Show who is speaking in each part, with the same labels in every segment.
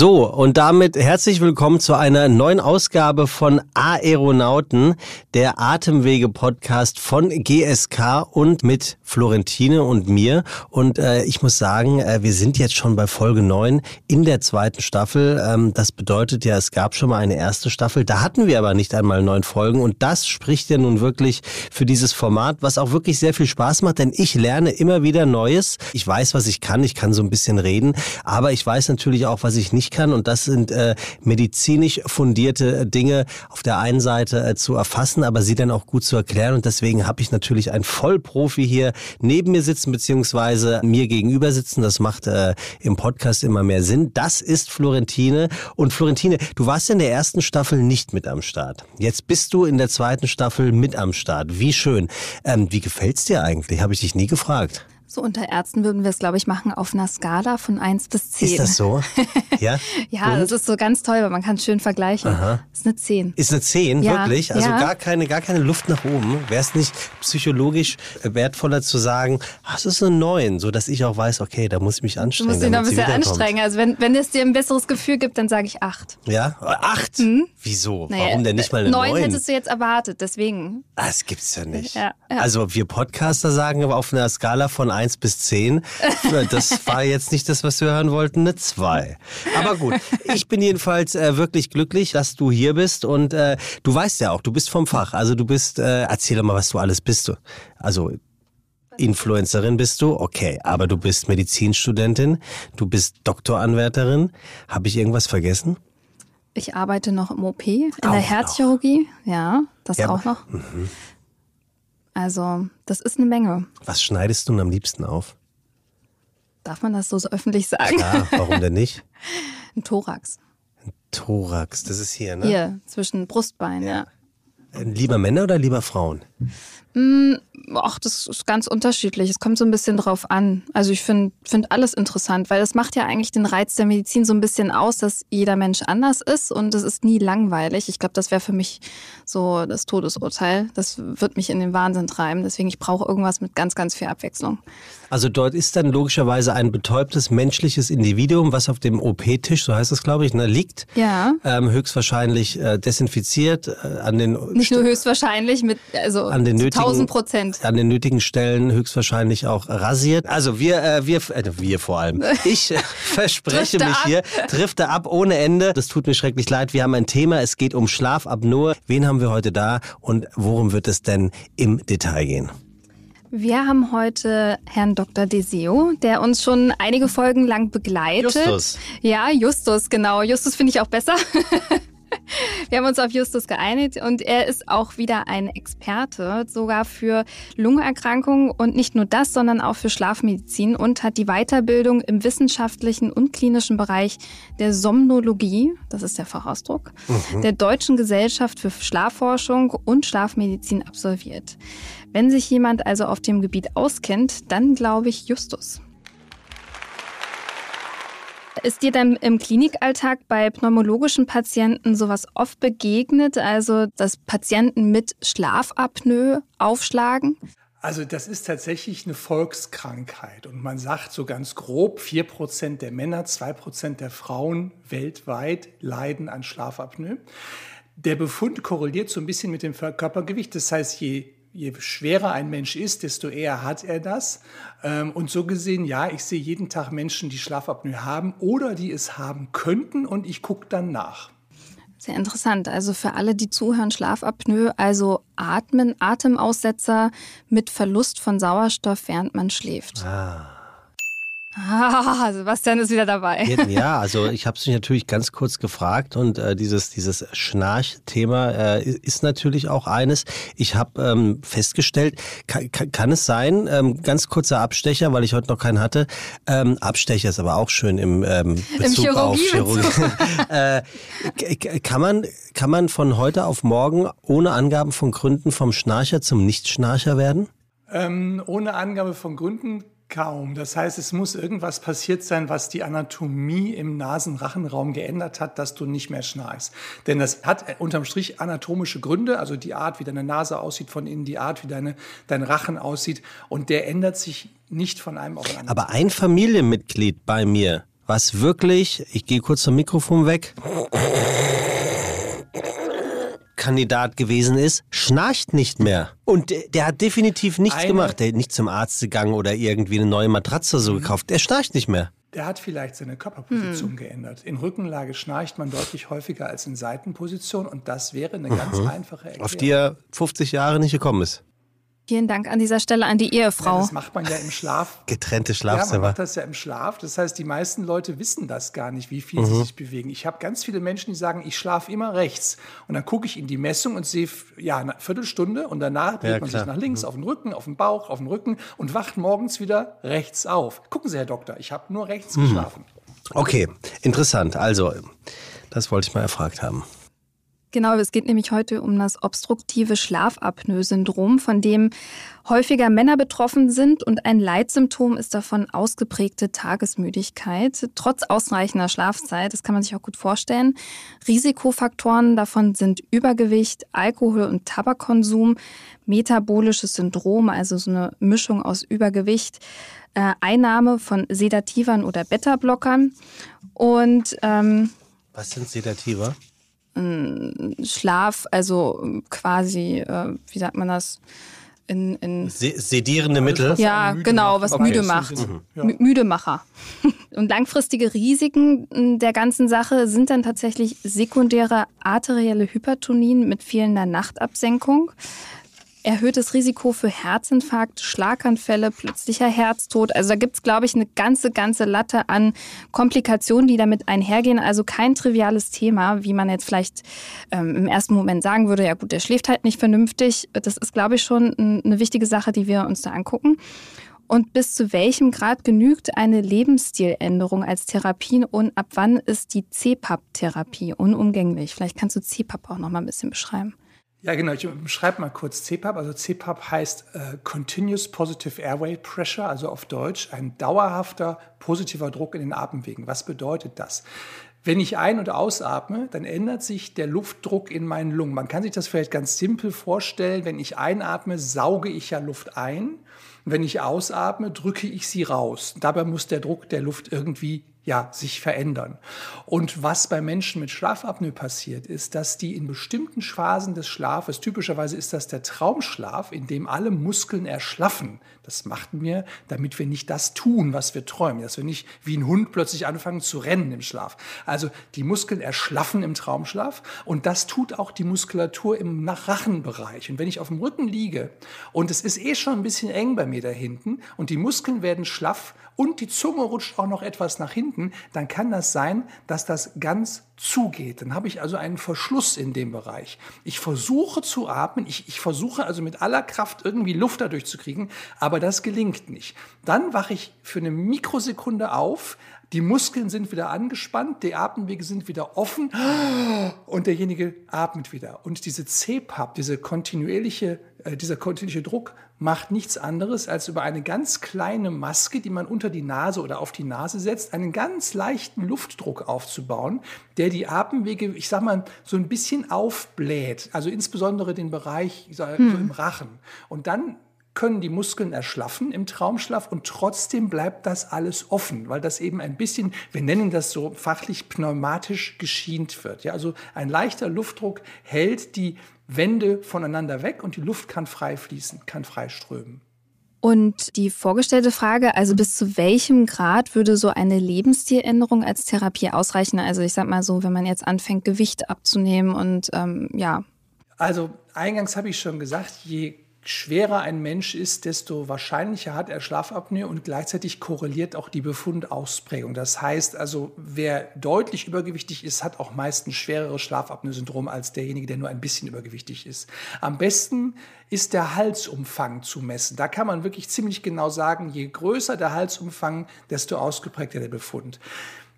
Speaker 1: So, und damit herzlich willkommen zu einer neuen Ausgabe von Aeronauten, der Atemwege-Podcast von GSK und mit Florentine und mir. Und äh, ich muss sagen, äh, wir sind jetzt schon bei Folge 9 in der zweiten Staffel. Ähm, das bedeutet ja, es gab schon mal eine erste Staffel. Da hatten wir aber nicht einmal neun Folgen. Und das spricht ja nun wirklich für dieses Format, was auch wirklich sehr viel Spaß macht, denn ich lerne immer wieder Neues. Ich weiß, was ich kann. Ich kann so ein bisschen reden. Aber ich weiß natürlich auch, was ich nicht kann. Und das sind äh, medizinisch fundierte Dinge auf der einen Seite äh, zu erfassen, aber sie dann auch gut zu erklären. Und deswegen habe ich natürlich einen Vollprofi hier neben mir sitzen, beziehungsweise mir gegenüber sitzen. Das macht äh, im Podcast immer mehr Sinn. Das ist Florentine. Und Florentine, du warst in der ersten Staffel nicht mit am Start. Jetzt bist du in der zweiten Staffel mit am Start. Wie schön. Ähm, wie gefällt's dir eigentlich? Habe ich dich nie gefragt.
Speaker 2: So unter Ärzten würden wir es, glaube ich, machen auf einer Skala von 1 bis 10.
Speaker 1: Ist das so?
Speaker 2: Ja, ja das ist so ganz toll, weil man kann es schön vergleichen. Aha. Ist eine 10.
Speaker 1: Ist eine 10, ja, wirklich? Also ja. gar, keine, gar keine Luft nach oben. Wäre es nicht psychologisch wertvoller zu sagen, ach, das ist eine 9, sodass ich auch weiß, okay, da muss ich mich anstrengen.
Speaker 2: Du musst dich noch ein bisschen anstrengen. Also wenn, wenn es dir ein besseres Gefühl gibt, dann sage ich 8.
Speaker 1: Ja? 8? Hm? Wieso? Naja, Warum denn nicht mal eine 9?
Speaker 2: 9 hättest du jetzt erwartet, deswegen.
Speaker 1: Ah, das gibt's ja nicht. Ja, also wir Podcaster sagen aber auf einer Skala von 1 bis 10, das war jetzt nicht das, was wir hören wollten, eine 2. Aber gut, ich bin jedenfalls äh, wirklich glücklich, dass du hier bist und äh, du weißt ja auch, du bist vom Fach. Also du bist, äh, erzähl doch mal, was du alles bist. Also Influencerin bist du, okay, aber du bist Medizinstudentin, du bist Doktoranwärterin. Habe ich irgendwas vergessen?
Speaker 2: Ich arbeite noch im OP, in auch der Herzchirurgie. Noch. Ja, das ja, auch noch. Mhm. Also, das ist eine Menge.
Speaker 1: Was schneidest du denn am liebsten auf?
Speaker 2: Darf man das so, so öffentlich sagen?
Speaker 1: Ja, warum denn nicht?
Speaker 2: Ein Thorax.
Speaker 1: Ein Thorax, das ist hier, ne?
Speaker 2: Hier, zwischen Brustbein, ja.
Speaker 1: ja. Lieber Männer oder lieber Frauen?
Speaker 2: Mm, ach, das ist ganz unterschiedlich. Es kommt so ein bisschen drauf an. Also ich finde find alles interessant, weil das macht ja eigentlich den Reiz der Medizin so ein bisschen aus, dass jeder Mensch anders ist und es ist nie langweilig. Ich glaube, das wäre für mich so das Todesurteil. Das wird mich in den Wahnsinn treiben. Deswegen, ich brauche irgendwas mit ganz, ganz viel Abwechslung.
Speaker 1: Also dort ist dann logischerweise ein betäubtes menschliches Individuum, was auf dem OP-Tisch, so heißt es glaube ich, ne, liegt.
Speaker 2: Ja.
Speaker 1: Ähm, höchstwahrscheinlich äh, desinfiziert äh, an den
Speaker 2: nicht nur höchstwahrscheinlich mit also
Speaker 1: an den nötigen
Speaker 2: 1000 Prozent
Speaker 1: an den nötigen Stellen höchstwahrscheinlich auch rasiert. Also wir äh, wir äh, wir vor allem. Ich verspreche mich ab. hier trifft ab ohne Ende. Das tut mir schrecklich leid. Wir haben ein Thema. Es geht um Schlafapnoe. Wen haben wir heute da und worum wird es denn im Detail gehen?
Speaker 2: Wir haben heute Herrn Dr. Deseo, der uns schon einige Folgen lang begleitet.
Speaker 1: Justus.
Speaker 2: Ja, Justus, genau. Justus finde ich auch besser. Wir haben uns auf Justus geeinigt und er ist auch wieder ein Experte, sogar für Lungenerkrankungen und nicht nur das, sondern auch für Schlafmedizin und hat die Weiterbildung im wissenschaftlichen und klinischen Bereich der Somnologie, das ist der Fachausdruck, mhm. der Deutschen Gesellschaft für Schlafforschung und Schlafmedizin absolviert. Wenn sich jemand also auf dem Gebiet auskennt, dann glaube ich Justus. Ist dir dann im Klinikalltag bei pneumologischen Patienten sowas oft begegnet, also dass Patienten mit Schlafapnoe aufschlagen?
Speaker 3: Also das ist tatsächlich eine Volkskrankheit und man sagt so ganz grob, 4% der Männer, 2% der Frauen weltweit leiden an Schlafapnoe. Der Befund korreliert so ein bisschen mit dem Körpergewicht. Das heißt, je je schwerer ein Mensch ist, desto eher hat er das. Ähm, und so gesehen, ja, ich sehe jeden Tag Menschen, die Schlafapnoe haben oder die es haben könnten und ich gucke dann nach.
Speaker 2: Sehr interessant. Also für alle, die zuhören, Schlafapnoe, also Atmen, Atemaussetzer mit Verlust von Sauerstoff, während man schläft.
Speaker 1: Ah.
Speaker 2: Ah, Sebastian ist wieder dabei.
Speaker 1: Ja, also ich habe es mich natürlich ganz kurz gefragt und äh, dieses, dieses Schnarch-Thema äh, ist natürlich auch eines. Ich habe ähm, festgestellt, kann, kann, es sein, ähm, ganz kurzer Abstecher, weil ich heute noch keinen hatte. Ähm, Abstecher ist aber auch schön im ähm, Bezug Im auf Chirurgie. äh, kann, man, kann man von heute auf morgen ohne Angaben von Gründen vom Schnarcher zum Nichtschnarcher werden?
Speaker 3: Ähm, ohne Angabe von Gründen Kaum. Das heißt, es muss irgendwas passiert sein, was die Anatomie im Nasenrachenraum geändert hat, dass du nicht mehr schnarchst. Denn das hat unterm Strich anatomische Gründe, also die Art, wie deine Nase aussieht von innen, die Art, wie deine, dein Rachen aussieht. Und der ändert sich nicht von einem auf den anderen.
Speaker 1: Aber ein Familienmitglied bei mir, was wirklich, ich gehe kurz zum Mikrofon weg, Kandidat gewesen ist, schnarcht nicht mehr. Und der, der hat definitiv nichts
Speaker 3: Eine-
Speaker 1: gemacht. Der hat nicht zum Arzt gegangen oder irgendwie eine neue Matratze so gekauft. Der schnarcht nicht mehr.
Speaker 3: Der hat vielleicht seine Körperposition geändert. In Rückenlage schnarcht man deutlich häufiger als in Seitenposition und das wäre eine ganz einfache Erklärung.
Speaker 1: Auf die er 50 Jahre nicht gekommen ist.
Speaker 2: Vielen Dank an dieser Stelle an die
Speaker 3: Ja,
Speaker 2: Ehefrau.
Speaker 3: das macht man ja im Schlaf.
Speaker 1: Getrennte
Speaker 3: Ja, man
Speaker 1: Schlafzimmer.
Speaker 3: macht das ja im Schlaf. Das heißt, die meisten Leute wissen das gar nicht, wie viel sie sich bewegen. Ich habe ganz viele Menschen, die sagen, ich schlafe immer rechts. Und dann gucke ich in die Messung und sehe, ja, eine Viertelstunde und danach dreht
Speaker 1: Ja,
Speaker 3: man sich nach links, auf den Rücken, auf den Bauch, auf den Rücken und wacht morgens wieder rechts auf. Gucken Sie, Herr Doktor, ich habe nur rechts geschlafen.
Speaker 1: Okay, interessant. Also, das wollte ich mal erfragt haben.
Speaker 2: Genau, es geht nämlich heute um das obstruktive Schlafapnoe-Syndrom, von dem häufiger Männer betroffen sind und ein Leitsymptom ist davon ausgeprägte Tagesmüdigkeit, trotz ausreichender Schlafzeit. Das kann man sich auch gut vorstellen. Risikofaktoren davon sind Übergewicht, Alkohol- und Tabakkonsum, metabolisches Syndrom, also so eine Mischung aus Übergewicht, äh, Einnahme von Sedativern oder Beta-Blockern und ähm,
Speaker 1: Was sind Sedativa?
Speaker 2: Schlaf, also ähm, quasi, äh, wie sagt man das? In, in
Speaker 1: Se sedierende Mittel?
Speaker 2: ja,
Speaker 3: müde
Speaker 2: genau, was
Speaker 3: aber
Speaker 2: müde macht.
Speaker 3: Sinne. Ja.
Speaker 2: Mü- Müdemacher. Und langfristige Risiken m, der ganzen Sache sind dann tatsächlich sekundäre arterielle Hypertonien mit fehlender Nachtabsenkung, erhöhtes Risiko für Herzinfarkt, Schlaganfälle, plötzlicher Herztod. Also da gibt's, glaube ich, eine ganze, ganze Latte an Komplikationen, die damit einhergehen. Also kein triviales Thema, wie man jetzt vielleicht ähm, im ersten Moment sagen würde, ja gut, der schläft halt nicht vernünftig. Das ist, glaube ich, schon eine wichtige Sache, die wir uns da angucken. Und bis zu welchem Grad genügt eine Lebensstiländerung als Therapie und ab wann ist die CPAP-Therapie unumgänglich? Vielleicht kannst du CPAP auch noch mal ein bisschen beschreiben.
Speaker 3: Ja, genau. Ich beschreibe mal kurz CPAP. Also CPAP heißt äh, Continuous Positive Airway Pressure, also auf Deutsch ein dauerhafter positiver Druck in den Atemwegen. Was bedeutet das? Wenn ich ein- und ausatme, dann ändert sich der Luftdruck in meinen Lungen. Man kann sich das vielleicht ganz simpel vorstellen. Wenn ich einatme, sauge ich ja Luft ein. Wenn ich ausatme, drücke ich sie raus. Dabei muss der Druck der Luft irgendwie ja, sich verändern. Und was bei Menschen mit Schlafapnoe passiert, ist, dass die in bestimmten Phasen des Schlafes, typischerweise ist das der Traumschlaf, in dem alle Muskeln erschlaffen. Das machten wir, damit wir nicht das tun, was wir träumen, dass wir nicht wie ein Hund plötzlich anfangen zu rennen im Schlaf. Also die Muskeln erschlaffen im Traumschlaf und das tut auch die Muskulatur im Rachenbereich. Und wenn ich auf dem Rücken liege und es ist eh schon ein bisschen eng bei mir da hinten und die Muskeln werden schlaff und die Zunge rutscht auch noch etwas nach hinten, dann kann das sein, dass das ganz zugeht. Dann habe ich also einen Verschluss in dem Bereich. Ich versuche zu atmen, ich, ich versuche also mit aller Kraft irgendwie Luft dadurch zu kriegen, aber das gelingt nicht. Dann wache ich für eine Mikrosekunde auf, die Muskeln sind wieder angespannt, die Atemwege sind wieder offen und derjenige atmet wieder. Und diese CPAP, diese kontinuierliche, äh, dieser kontinuierliche Druck macht nichts anderes, als über eine ganz kleine Maske, die man unter die Nase oder auf die Nase setzt, einen ganz leichten Luftdruck aufzubauen, der die Atemwege, ich sag mal, so ein bisschen aufbläht. Also insbesondere den Bereich so so im Rachen. Und dann können die Muskeln erschlaffen im Traumschlaf und trotzdem bleibt das alles offen, weil das eben ein bisschen, wir nennen das so fachlich pneumatisch geschient wird. Ja, also ein leichter Luftdruck hält die Wände voneinander weg und die Luft kann frei fließen, kann frei strömen.
Speaker 2: Und die vorgestellte Frage, also bis zu welchem Grad würde so eine Lebensstiländerung als Therapie ausreichen? Also ich sag mal so, wenn man jetzt anfängt, Gewicht abzunehmen und ähm, ja,
Speaker 3: Also eingangs habe ich schon gesagt, je schwerer ein Mensch ist, desto wahrscheinlicher hat er Schlafapnoe und gleichzeitig korreliert auch die Befundausprägung. Das heißt also, wer deutlich übergewichtig ist, hat auch meist ein schwereres Schlafapnoe-Syndrom als derjenige, der nur ein bisschen übergewichtig ist. Am besten ist der Halsumfang zu messen. Da kann man wirklich ziemlich genau sagen, je größer der Halsumfang, desto ausgeprägter der Befund.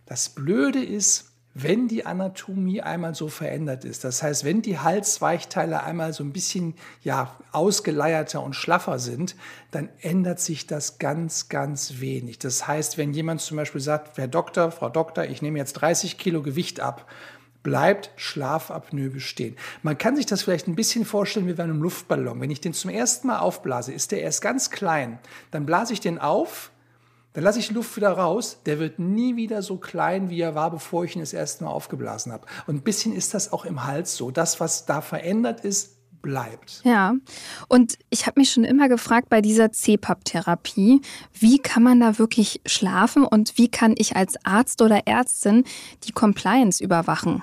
Speaker 3: Das Blöde ist, wenn die Anatomie einmal so verändert ist. Das heißt, wenn die Halsweichteile einmal so ein bisschen ja, ausgeleierter und schlaffer sind, dann ändert sich das ganz, ganz wenig. Das heißt, wenn jemand zum Beispiel sagt, Herr Doktor, Frau Doktor, ich nehme jetzt 30 Kilo Gewicht ab, bleibt Schlafapnoe bestehen. Man kann sich das vielleicht ein bisschen vorstellen wie bei einem Luftballon. Wenn ich den zum ersten Mal aufblase, ist der erst ganz klein. Dann blase ich den auf, dann lasse ich Luft wieder raus. Der wird nie wieder so klein, wie er war, bevor ich ihn das erste Mal aufgeblasen habe. Und ein bisschen ist das auch im Hals so. Das, was da verändert ist, bleibt.
Speaker 2: Ja, und ich habe mich schon immer gefragt bei dieser CPAP-Therapie, wie kann man da wirklich schlafen und wie kann ich als Arzt oder Ärztin die Compliance überwachen?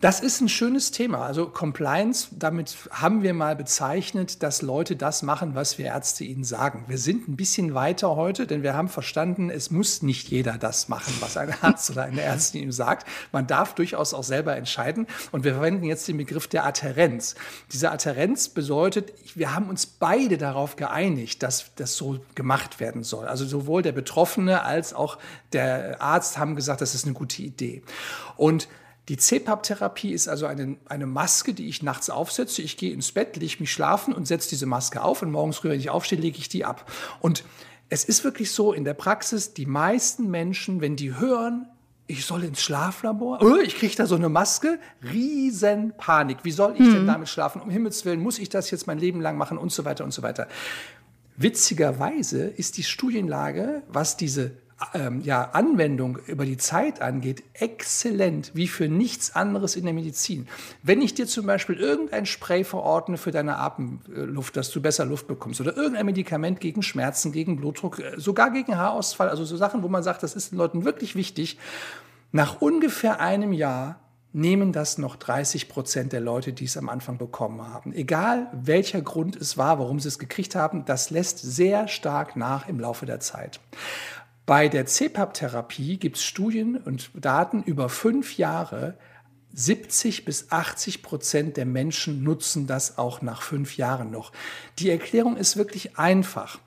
Speaker 3: Das ist ein schönes Thema. Also Compliance, damit haben wir mal bezeichnet, dass Leute das machen, was wir Ärzte ihnen sagen. Wir sind ein bisschen weiter heute, denn wir haben verstanden, es muss nicht jeder das machen, was ein Arzt oder eine Ärztin ihm sagt. Man darf durchaus auch selber entscheiden. Und wir verwenden jetzt den Begriff der Adherenz. Diese Adherenz bedeutet, wir haben uns beide darauf geeinigt, dass das so gemacht werden soll. Also sowohl der Betroffene als auch der Arzt haben gesagt, das ist eine gute Idee. Und die CPAP-Therapie ist also eine, eine Maske, die ich nachts aufsetze. Ich gehe ins Bett, lege mich schlafen und setze diese Maske auf und morgens früh, wenn ich aufstehe, lege ich die ab. Und es ist wirklich so in der Praxis, die meisten Menschen, wenn die hören, ich soll ins Schlaflabor, oh, ich kriege da so eine Maske, riesen Panik. Wie soll ich mhm. denn damit schlafen? Um Himmels Willen, muss ich das jetzt mein Leben lang machen und so weiter und so weiter. Witzigerweise ist die Studienlage, was diese ähm, ja, Anwendung über die Zeit angeht, exzellent, wie für nichts anderes in der Medizin. Wenn ich dir zum Beispiel irgendein Spray verordne für deine Atemluft, dass du besser Luft bekommst, oder irgendein Medikament gegen Schmerzen, gegen Blutdruck, äh, sogar gegen Haarausfall, also so Sachen, wo man sagt, das ist den Leuten wirklich wichtig, nach ungefähr einem Jahr nehmen das noch 30 Prozent der Leute, die es am Anfang bekommen haben. Egal welcher Grund es war, warum sie es gekriegt haben, das lässt sehr stark nach im Laufe der Zeit. Bei der CPAP-Therapie gibt es Studien und Daten über fünf Jahre. 70 bis 80 Prozent der Menschen nutzen das auch nach fünf Jahren noch. Die Erklärung ist wirklich einfach.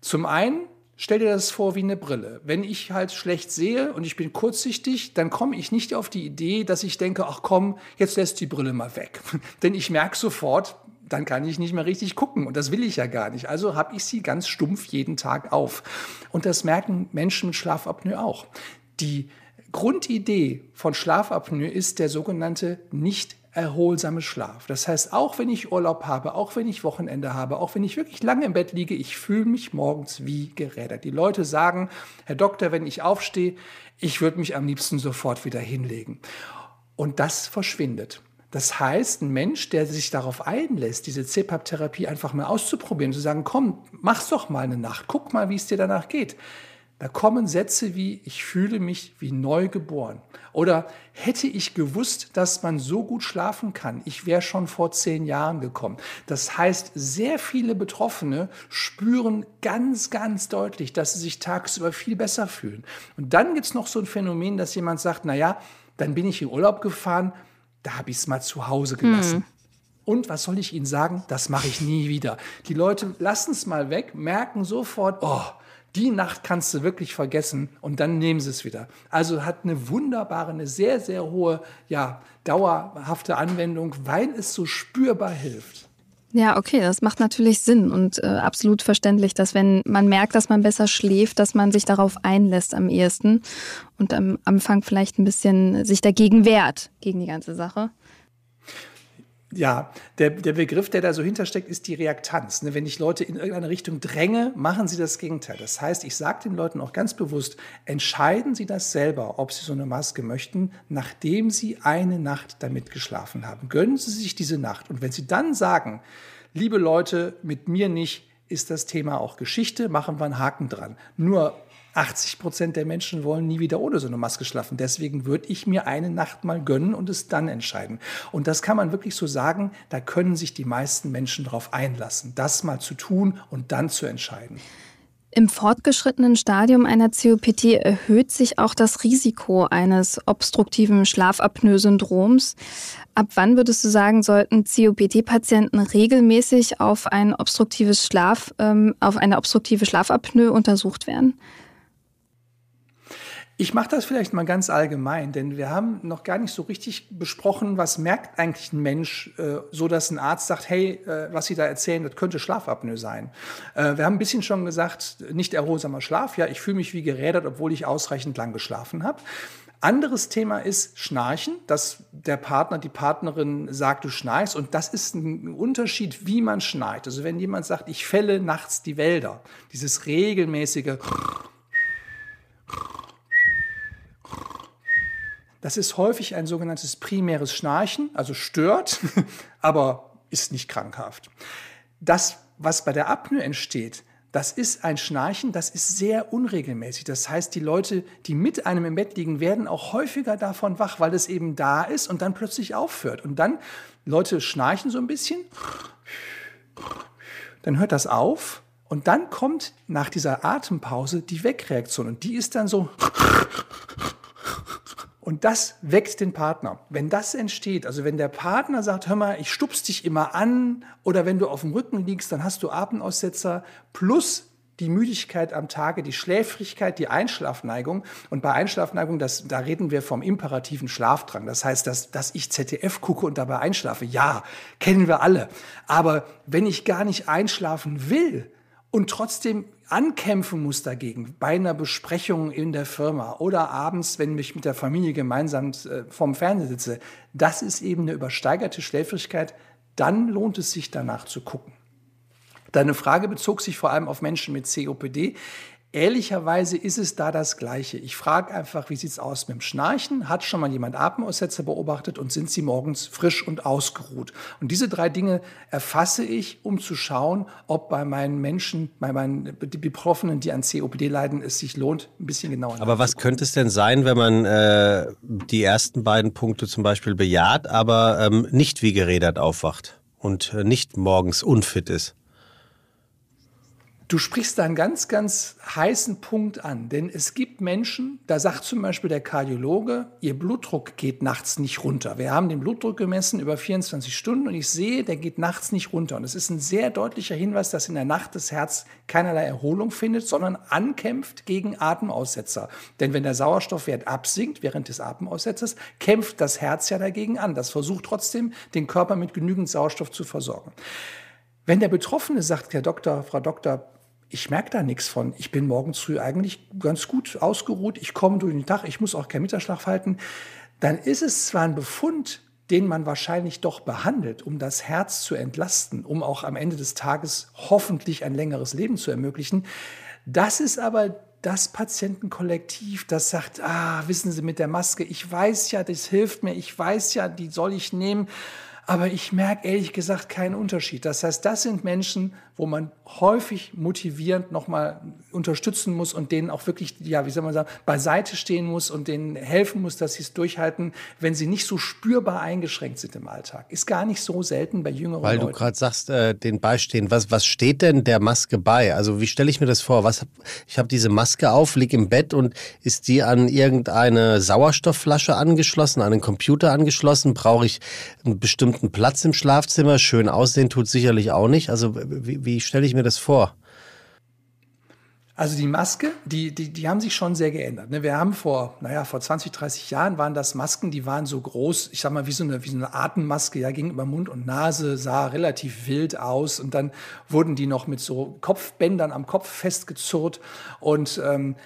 Speaker 3: Zum einen Stell dir das vor wie eine Brille. Wenn ich halt schlecht sehe und ich bin kurzsichtig, dann komme ich nicht auf die Idee, dass ich denke, ach komm, jetzt lässt die Brille mal weg. Denn ich merke sofort, dann kann ich nicht mehr richtig gucken. Und das will ich ja gar nicht. Also habe ich sie ganz stumpf jeden Tag auf. Und das merken Menschen mit Schlafapnoe auch. Die Grundidee von Schlafapnoe ist der sogenannte nicht erholsame Schlaf. Das heißt, auch wenn ich Urlaub habe, auch wenn ich Wochenende habe, auch wenn ich wirklich lange im Bett liege, ich fühle mich morgens wie gerädert. Die Leute sagen, Herr Doktor, wenn ich aufstehe, ich würde mich am liebsten sofort wieder hinlegen. Und das verschwindet. Das heißt, ein Mensch, der sich darauf einlässt, diese CPAP-Therapie einfach mal auszuprobieren, zu sagen, komm, mach's doch mal eine Nacht, guck mal, wie es dir danach geht. Da kommen Sätze wie, ich fühle mich wie neu geboren. Oder hätte ich gewusst, dass man so gut schlafen kann, ich wäre schon vor zehn Jahren gekommen. Das heißt, sehr viele Betroffene spüren ganz, ganz deutlich, dass sie sich tagsüber viel besser fühlen. Und dann gibt es noch so ein Phänomen, dass jemand sagt, na ja, dann bin ich in Urlaub gefahren, da habe ich es mal zu Hause gelassen. Hm. Und was soll ich Ihnen sagen? Das mache ich nie wieder. Die Leute lassen es mal weg, merken sofort, oh, die Nacht kannst du wirklich vergessen und dann nehmen sie es wieder. Also hat eine wunderbare, eine sehr, sehr hohe, ja, dauerhafte Anwendung, weil es so spürbar hilft.
Speaker 2: Ja, okay, das macht natürlich Sinn und äh, absolut verständlich, dass wenn man merkt, dass man besser schläft, dass man sich darauf einlässt am ehesten und am Anfang vielleicht ein bisschen sich dagegen wehrt, gegen die ganze Sache.
Speaker 3: Ja, der, der Begriff, der da so hintersteckt, ist die Reaktanz. Ne? Wenn ich Leute in irgendeine Richtung dränge, machen sie das Gegenteil. Das heißt, ich sage den Leuten auch ganz bewusst, entscheiden sie das selber, ob sie so eine Maske möchten, nachdem sie eine Nacht damit geschlafen haben. Gönnen sie sich diese Nacht. Und wenn sie dann sagen, liebe Leute, mit mir nicht, ist das Thema auch Geschichte, machen wir einen Haken dran. Nur 80 Prozent der Menschen wollen nie wieder ohne so eine Maske schlafen. Deswegen würde ich mir eine Nacht mal gönnen und es dann entscheiden. Und das kann man wirklich so sagen, da können sich die meisten Menschen darauf einlassen, das mal zu tun und dann zu entscheiden.
Speaker 2: Im fortgeschrittenen Stadium einer COPD erhöht sich auch das Risiko eines obstruktiven Schlafapnoe-Syndroms. Ab wann würdest du sagen, sollten COPD-Patienten regelmäßig auf ein obstruktives Schlaf, ähm, auf eine obstruktive Schlafapnoe untersucht werden?
Speaker 3: Ich mache das vielleicht mal ganz allgemein, denn wir haben noch gar nicht so richtig besprochen, was merkt eigentlich ein Mensch, äh, so dass ein Arzt sagt, hey, äh, was Sie da erzählen, das könnte Schlafapnoe sein. Äh, wir haben ein bisschen schon gesagt, nicht erholsamer Schlaf. Ja, ich fühle mich wie gerädert, obwohl ich ausreichend lang geschlafen habe. Anderes Thema ist Schnarchen, dass der Partner, die Partnerin sagt, du schnarchst. Und das ist ein Unterschied, wie man schnarcht. Also wenn jemand sagt, ich fälle nachts die Wälder, dieses regelmäßige, das ist häufig ein sogenanntes primäres Schnarchen, also stört, aber ist nicht krankhaft. Das, was bei der Apnoe entsteht, das ist ein Schnarchen, das ist sehr unregelmäßig. Das heißt, die Leute, die mit einem im Bett liegen, werden auch häufiger davon wach, weil es eben da ist und dann plötzlich aufhört. Und dann, Leute schnarchen so ein bisschen, dann hört das auf und dann kommt nach dieser Atempause die Wegreaktion und die ist dann so und das weckt den Partner. Wenn das entsteht, also wenn der Partner sagt, hör mal, ich stups dich immer an oder wenn du auf dem Rücken liegst, dann hast du Atemaussetzer plus die Müdigkeit am Tage, die Schläfrigkeit, die Einschlafneigung. Und bei Einschlafneigung, das, da reden wir vom imperativen Schlafdrang. Das heißt, dass, dass ich ZDF gucke und dabei einschlafe. Ja, kennen wir alle. Aber wenn ich gar nicht einschlafen will und trotzdem ankämpfen muss dagegen, bei einer Besprechung in der Firma oder abends, wenn ich mit der Familie gemeinsam äh, vorm Fernseher sitze, das ist eben eine übersteigerte Schläfrigkeit, dann lohnt es sich danach zu gucken. Deine Frage bezog sich vor allem auf Menschen mit COPD. Ehrlicherweise ist es da das Gleiche. Ich frage einfach, wie sieht es aus mit dem Schnarchen? Hat schon mal jemand Atemaussetzer beobachtet und sind sie morgens frisch und ausgeruht? Und diese drei Dinge erfasse ich, um zu schauen, ob bei meinen Menschen, bei meinen Betroffenen, die an COPD leiden, es sich lohnt, ein bisschen genauer
Speaker 1: Aber was könnte es denn sein, wenn man äh, die ersten beiden Punkte zum Beispiel bejaht, aber ähm, nicht wie gerädert aufwacht und äh, nicht morgens unfit ist?
Speaker 3: Du sprichst da einen ganz, ganz heißen Punkt an, denn es gibt Menschen, da sagt zum Beispiel der Kardiologe, ihr Blutdruck geht nachts nicht runter. Wir haben den Blutdruck gemessen über 24 Stunden und ich sehe, der geht nachts nicht runter. Und es ist ein sehr deutlicher Hinweis, dass in der Nacht das Herz keinerlei Erholung findet, sondern ankämpft gegen Atemaussetzer. Denn wenn der Sauerstoffwert absinkt während des Atemaussetzers, kämpft das Herz ja dagegen an. Das versucht trotzdem, den Körper mit genügend Sauerstoff zu versorgen. Wenn der Betroffene sagt, Herr Doktor, Frau Doktor, ich merke da nichts von. Ich bin morgens früh eigentlich ganz gut ausgeruht. Ich komme durch den Tag, ich muss auch keinen Mittagsschlaf halten. Dann ist es zwar ein Befund, den man wahrscheinlich doch behandelt, um das Herz zu entlasten, um auch am Ende des Tages hoffentlich ein längeres Leben zu ermöglichen. Das ist aber das Patientenkollektiv, das sagt, ah, wissen Sie mit der Maske, ich weiß ja, das hilft mir, ich weiß ja, die soll ich nehmen aber ich merke ehrlich gesagt keinen Unterschied. Das heißt, das sind Menschen, wo man häufig motivierend nochmal unterstützen muss und denen auch wirklich, ja, wie soll man sagen, beiseite stehen muss und denen helfen muss, dass sie es durchhalten, wenn sie nicht so spürbar eingeschränkt sind im Alltag. Ist gar nicht so selten bei jüngeren
Speaker 1: Weil
Speaker 3: Leuten.
Speaker 1: Weil du gerade sagst, äh, den beistehen. Was, was steht denn der Maske bei? Also wie stelle ich mir das vor? Was, ich habe diese Maske auf, liege im Bett und ist die an irgendeine Sauerstoffflasche angeschlossen, an einen Computer angeschlossen? Brauche ich einen bestimmten Platz im Schlafzimmer? Schön aussehen tut sicherlich auch nicht. Also wie, wie stelle ich mir das vor?
Speaker 3: Also die Maske, die, die, die haben sich schon sehr geändert. Ne? Wir haben vor, naja, vor 20, 30 Jahren waren das Masken, die waren so groß, ich sag mal, wie so eine, wie so eine Atemmaske, ja, ging über Mund und Nase, sah relativ wild aus und dann wurden die noch mit so Kopfbändern am Kopf festgezurrt und ähm,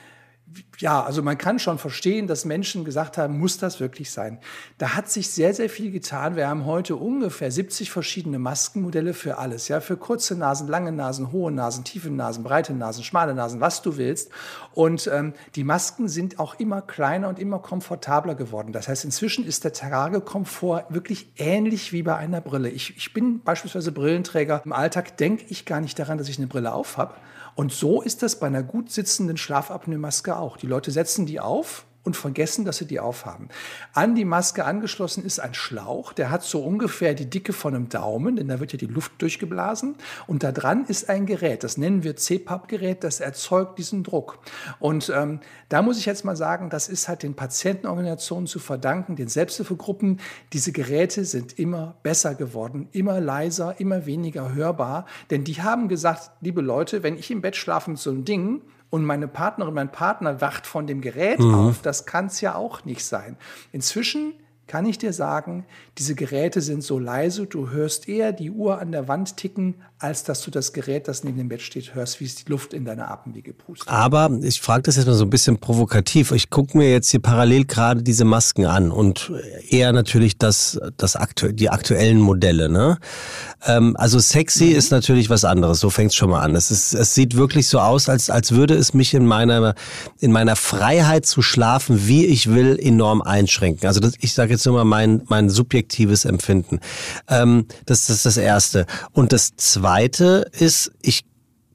Speaker 3: ja, also man kann schon verstehen, dass Menschen gesagt haben, muss das wirklich sein? Da hat sich sehr, sehr viel getan. Wir haben heute ungefähr 70 verschiedene Maskenmodelle für alles. Ja, für kurze Nasen, lange Nasen, hohe Nasen, tiefe Nasen, breite Nasen, schmale Nasen, was du willst. Und ähm, die Masken sind auch immer kleiner und immer komfortabler geworden. Das heißt, inzwischen ist der Tragekomfort wirklich ähnlich wie bei einer Brille. Ich, ich bin beispielsweise Brillenträger. Im Alltag denke ich gar nicht daran, dass ich eine Brille auf habe. Und so ist das bei einer gut sitzenden Schlafapnoe-Maske auch. Die Leute setzen die auf und vergessen, dass sie die aufhaben. An die Maske angeschlossen ist ein Schlauch, der hat so ungefähr die Dicke von einem Daumen, denn da wird ja die Luft durchgeblasen. Und da dran ist ein Gerät, das nennen wir CPAP-Gerät, das erzeugt diesen Druck. Und ähm, da muss ich jetzt mal sagen, das ist halt den Patientenorganisationen zu verdanken, den Selbsthilfegruppen. Diese Geräte sind immer besser geworden, immer leiser, immer weniger hörbar, denn die haben gesagt, liebe Leute, wenn ich im Bett schlafe mit so einem Ding, und meine Partnerin, mein Partner wacht von dem Gerät mhm. auf. Das kann es ja auch nicht sein. Inzwischen kann ich dir sagen, diese Geräte sind so leise, du hörst eher die Uhr an der Wand ticken, als dass du das Gerät, das neben dem Bett steht, hörst, wie es die Luft in deine Atemwege pustet.
Speaker 1: Aber ich frage das jetzt mal so ein bisschen provokativ. Ich gucke mir jetzt hier parallel gerade diese Masken an und eher natürlich das, das aktu die aktuellen Modelle. Ne? Ähm, also sexy mhm. ist natürlich was anderes, so fängt es schon mal an. Es, ist, es sieht wirklich so aus, als, als würde es mich in meiner, in meiner Freiheit zu schlafen, wie ich will, enorm einschränken. Also das, ich sage jetzt nur mal mein, mein subjektives Empfinden. Ähm, das, das ist das Erste. Und das Zweite, Zweite ist, ich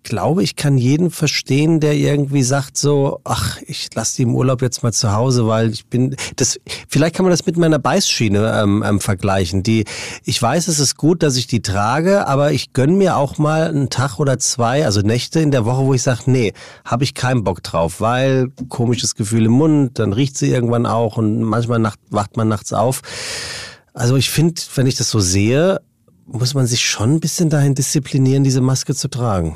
Speaker 1: glaube, ich kann jeden verstehen, der irgendwie sagt so, ach, ich lasse die im Urlaub jetzt mal zu Hause, weil ich bin, das, vielleicht kann man das mit meiner Beißschiene ähm, ähm, vergleichen. Die, ich weiß, es ist gut, dass ich die trage, aber ich gönn mir auch mal einen Tag oder zwei, also Nächte in der Woche, wo ich sage, nee, habe ich keinen Bock drauf, weil komisches Gefühl im Mund, dann riecht sie irgendwann auch und manchmal nacht, wacht man nachts auf. Also ich finde, wenn ich das so sehe, muss man sich schon ein bisschen dahin disziplinieren, diese Maske zu tragen.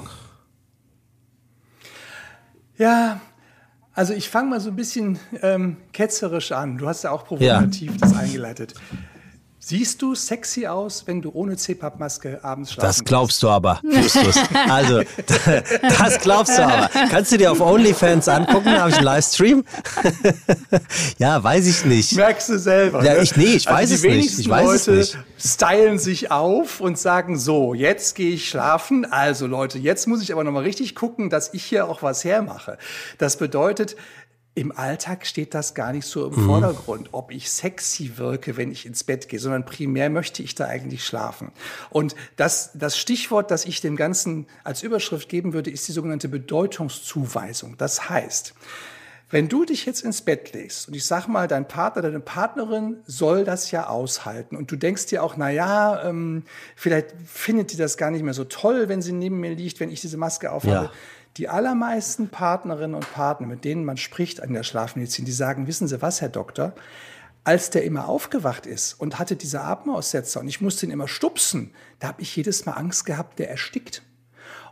Speaker 3: Ja, also ich fange mal so ein bisschen ähm, ketzerisch an. Du hast ja auch provokativ ja. das eingeleitet. Siehst du sexy aus, wenn du ohne CPAP-Maske abends schlafen
Speaker 1: Das glaubst du aber, Justus. Also, das glaubst du aber. Kannst du dir auf OnlyFans angucken? Habe ich einen Livestream? ja, weiß ich nicht.
Speaker 3: Merkst du selber.
Speaker 1: Ja, ne? ich, nee, ich also weiß es nicht. Ich weiß
Speaker 3: Leute
Speaker 1: es nicht.
Speaker 3: stylen sich auf und sagen so, jetzt gehe ich schlafen. Also Leute, jetzt muss ich aber nochmal richtig gucken, dass ich hier auch was hermache. Das bedeutet, im Alltag steht das gar nicht so im mhm. Vordergrund, ob ich sexy wirke, wenn ich ins Bett gehe, sondern primär möchte ich da eigentlich schlafen. Und das, das Stichwort, das ich dem Ganzen als Überschrift geben würde, ist die sogenannte Bedeutungszuweisung. Das heißt, wenn du dich jetzt ins Bett legst und ich sag mal, dein Partner, deine Partnerin soll das ja aushalten und du denkst dir auch, na ja, ähm, vielleicht findet die das gar nicht mehr so toll, wenn sie neben mir liegt, wenn ich diese Maske aufhabe. Ja die allermeisten Partnerinnen und Partner, mit denen man spricht an der Schlafmedizin, die sagen, wissen Sie was, Herr Doktor, als der immer aufgewacht ist und hatte diese Atemaussetzer und ich musste ihn immer stupsen, da habe ich jedes Mal Angst gehabt, der erstickt.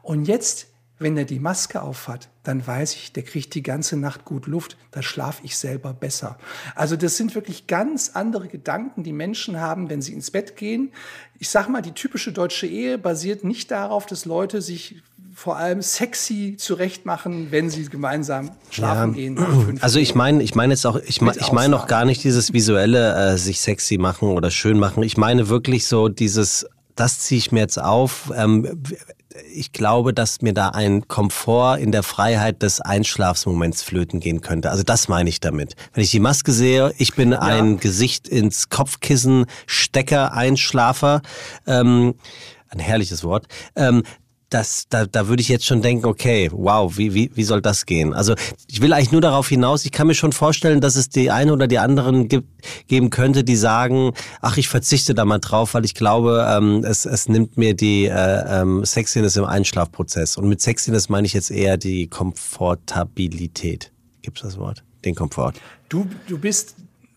Speaker 3: Und jetzt, wenn er die Maske aufhat, dann weiß ich, der kriegt die ganze Nacht gut Luft, da schlafe ich selber besser. Also das sind wirklich ganz andere Gedanken, die Menschen haben, wenn sie ins Bett gehen. Ich sage mal, die typische deutsche Ehe basiert nicht darauf, dass Leute sich vor allem sexy zurechtmachen, wenn sie gemeinsam schlafen ja.
Speaker 1: gehen. Also ich meine, ich meine jetzt auch, ich, ich meine noch gar nicht dieses visuelle äh, sich sexy machen oder schön machen. Ich meine wirklich so dieses, das ziehe ich mir jetzt auf. Ähm, ich glaube, dass mir da ein Komfort in der Freiheit des Einschlafsmoments flöten gehen könnte. Also das meine ich damit. Wenn ich die Maske sehe, ich bin ja. ein Gesicht ins Kopfkissen, Stecker, Einschlafer. Ähm, ein herrliches Wort. Ähm, das, da, da würde ich jetzt schon denken, okay, wow, wie, wie, wie soll das gehen? Also ich will eigentlich nur darauf hinaus, ich kann mir schon vorstellen, dass es die eine oder die anderen gibt, geben könnte, die sagen, ach, ich verzichte da mal drauf, weil ich glaube, ähm, es, es nimmt mir die äh, ähm, Sexiness im Einschlafprozess. Und mit Sexiness meine ich jetzt eher die Komfortabilität. Gibt es das Wort? Den Komfort.
Speaker 3: Du, du bist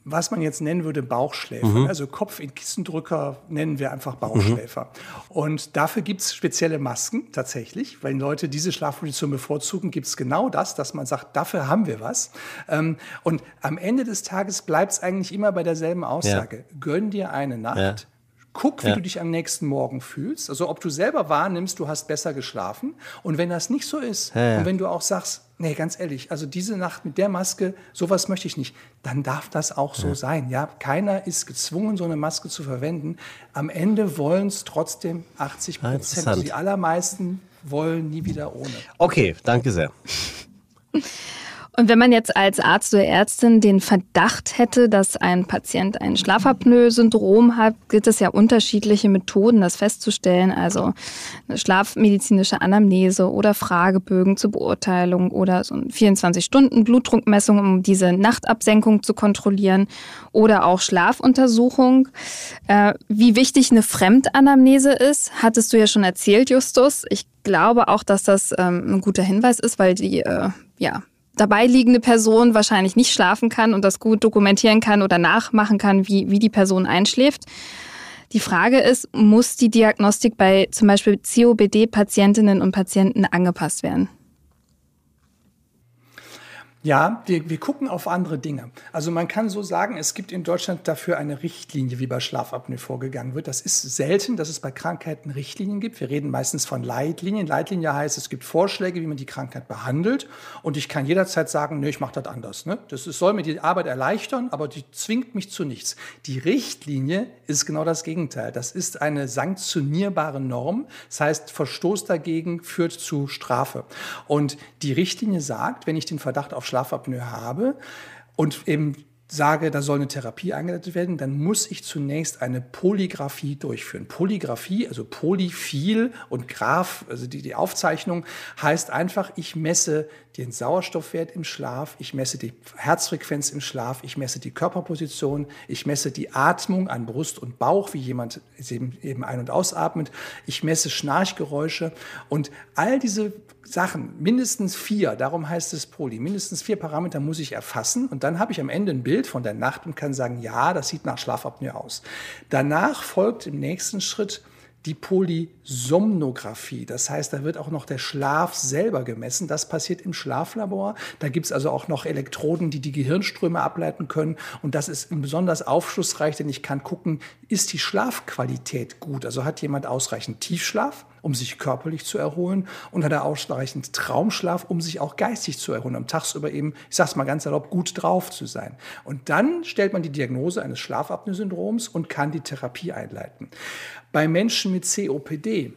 Speaker 3: was man jetzt nennen würde Bauchschläfer. Mhm. Also Kopf in Kissendrücker nennen wir einfach Bauchschläfer. Mhm. Und dafür gibt es spezielle Masken tatsächlich. Wenn Leute diese Schlafposition bevorzugen, gibt es genau das, dass man sagt, dafür haben wir was. Ähm, und am Ende des Tages bleibt es eigentlich immer bei derselben Aussage. Ja. Gönn dir eine Nacht. Ja. Guck, wie ja. du dich am nächsten Morgen fühlst. Also ob du selber wahrnimmst, du hast besser geschlafen. Und wenn das nicht so ist, und wenn du auch sagst, nee, ganz ehrlich, also diese Nacht mit der Maske, sowas möchte ich nicht, dann darf das auch so ja. sein. Ja, keiner ist gezwungen, so eine Maske zu verwenden. Am Ende wollen es trotzdem 80 ah, Prozent. Also die allermeisten wollen nie wieder ohne.
Speaker 1: Okay, danke sehr.
Speaker 2: Und wenn man jetzt als Arzt oder Ärztin den Verdacht hätte, dass ein Patient ein Schlafapnoe-Syndrom hat, gibt es ja unterschiedliche Methoden, das festzustellen. Also eine schlafmedizinische Anamnese oder Fragebögen zur Beurteilung oder so eine 24-Stunden-Blutdruckmessung, um diese Nachtabsenkung zu kontrollieren oder auch Schlafuntersuchung. Äh, wie wichtig eine Fremdanamnese ist, hattest du ja schon erzählt, Justus. Ich glaube auch, dass das ähm, ein guter Hinweis ist, weil die äh, ja dabei liegende Person wahrscheinlich nicht schlafen kann und das gut dokumentieren kann oder nachmachen kann, wie, wie die Person einschläft. Die Frage ist, muss die Diagnostik bei zum Beispiel COBD-Patientinnen und Patienten angepasst werden?
Speaker 3: Ja, wir, wir gucken auf andere Dinge. Also man kann so sagen, es gibt in Deutschland dafür eine Richtlinie, wie bei Schlafapnoe vorgegangen wird. Das ist selten, dass es bei Krankheiten Richtlinien gibt. Wir reden meistens von Leitlinien. Leitlinie heißt, es gibt Vorschläge, wie man die Krankheit behandelt. Und ich kann jederzeit sagen, nee, ich mache das anders. Ne? Das soll mir die Arbeit erleichtern, aber die zwingt mich zu nichts. Die Richtlinie ist genau das Gegenteil. Das ist eine sanktionierbare Norm. Das heißt, Verstoß dagegen führt zu Strafe. Und die Richtlinie sagt, wenn ich den Verdacht auf Schlafapnoe habe und eben sage, da soll eine Therapie eingeleitet werden, dann muss ich zunächst eine Polygraphie durchführen. Polygraphie, also Polyphil und Graph, also die, die Aufzeichnung, heißt einfach, ich messe den Sauerstoffwert im Schlaf, ich messe die Herzfrequenz im Schlaf, ich messe die Körperposition, ich messe die Atmung an Brust und Bauch, wie jemand eben, ein- und ausatmet, ich messe Schnarchgeräusche und all diese Sachen, mindestens vier, darum heißt es Poly, mindestens vier Parameter muss ich erfassen und dann habe ich am Ende ein Bild von der Nacht und kann sagen, ja, das sieht nach Schlafapnoe aus. Danach folgt im nächsten Schritt die Polysomnographie. Das heißt, da wird auch noch der Schlaf selber gemessen. Das passiert im Schlaflabor. Da gibt es also auch noch Elektroden, die die Gehirnströme ableiten können. Und das ist besonders aufschlussreich, denn ich kann gucken, ist die Schlafqualität gut? Also hat jemand ausreichend Tiefschlaf? um sich körperlich zu erholen und hat er ausreichend Traumschlaf, um sich auch geistig zu erholen, um tagsüber eben, ich sag's mal ganz erlaubt, gut drauf zu sein. Und dann stellt man die Diagnose eines Schlafapnoe-Syndroms und kann die Therapie einleiten. Bei Menschen mit COPD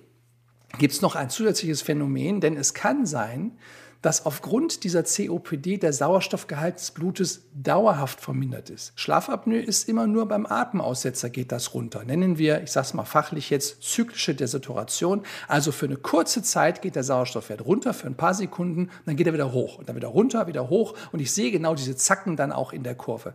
Speaker 3: gibt es noch ein zusätzliches Phänomen, denn es kann sein, dass aufgrund dieser COPD der Sauerstoffgehalt des Blutes dauerhaft vermindert ist. Schlafapnoe ist immer nur beim Atemaussetzer geht das runter. Nennen wir, ich sage es mal fachlich jetzt, zyklische Desaturation. Also für eine kurze Zeit geht der Sauerstoffwert runter, für ein paar Sekunden, dann geht er wieder hoch und dann wieder runter, wieder hoch und ich sehe genau diese Zacken dann auch in der Kurve.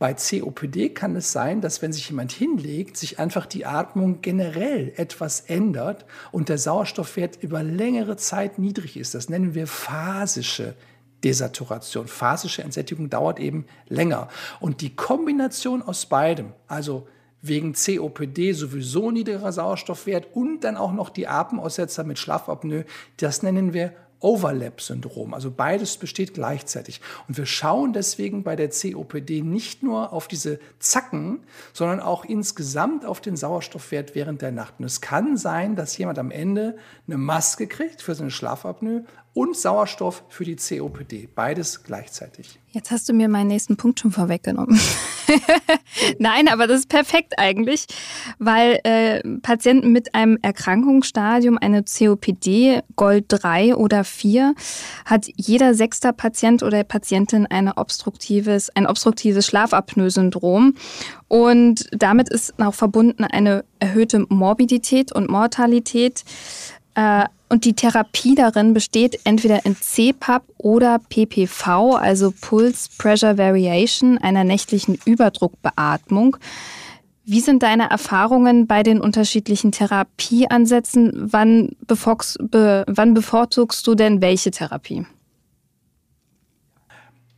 Speaker 3: Bei COPD kann es sein, dass wenn sich jemand hinlegt, sich einfach die Atmung generell etwas ändert und der Sauerstoffwert über längere Zeit niedrig ist. Das nennen wir phasische Desaturation. Phasische Entsättigung dauert eben länger. Und die Kombination aus beidem, also wegen COPD sowieso niedrigerer Sauerstoffwert und dann auch noch die Atemaussetzer mit Schlafapnoe, das nennen wir Overlap-Syndrom. Also beides besteht gleichzeitig. Und wir schauen deswegen bei der COPD nicht nur auf diese Zacken, sondern auch insgesamt auf den Sauerstoffwert während der Nacht. Und es kann sein, dass jemand am Ende eine Maske kriegt für seine Schlafapnoe und Sauerstoff für die COPD. Beides gleichzeitig.
Speaker 2: Jetzt hast du mir meinen nächsten Punkt schon vorweggenommen. Nein, aber das ist perfekt eigentlich, weil äh, Patienten mit einem Erkrankungsstadium, eine COPD Gold 3 oder 4, hat jeder sechster Patient oder Patientin eine obstruktives, ein obstruktives Schlafapnoe-Syndrom. Und damit ist auch verbunden eine erhöhte Morbidität und Mortalität. Äh, und die Therapie darin besteht entweder in CPAP oder PPV, also Pulse Pressure Variation, einer nächtlichen Überdruckbeatmung. Wie sind deine Erfahrungen bei den unterschiedlichen Therapieansätzen? Wann, be, wann bevorzugst du denn welche Therapie?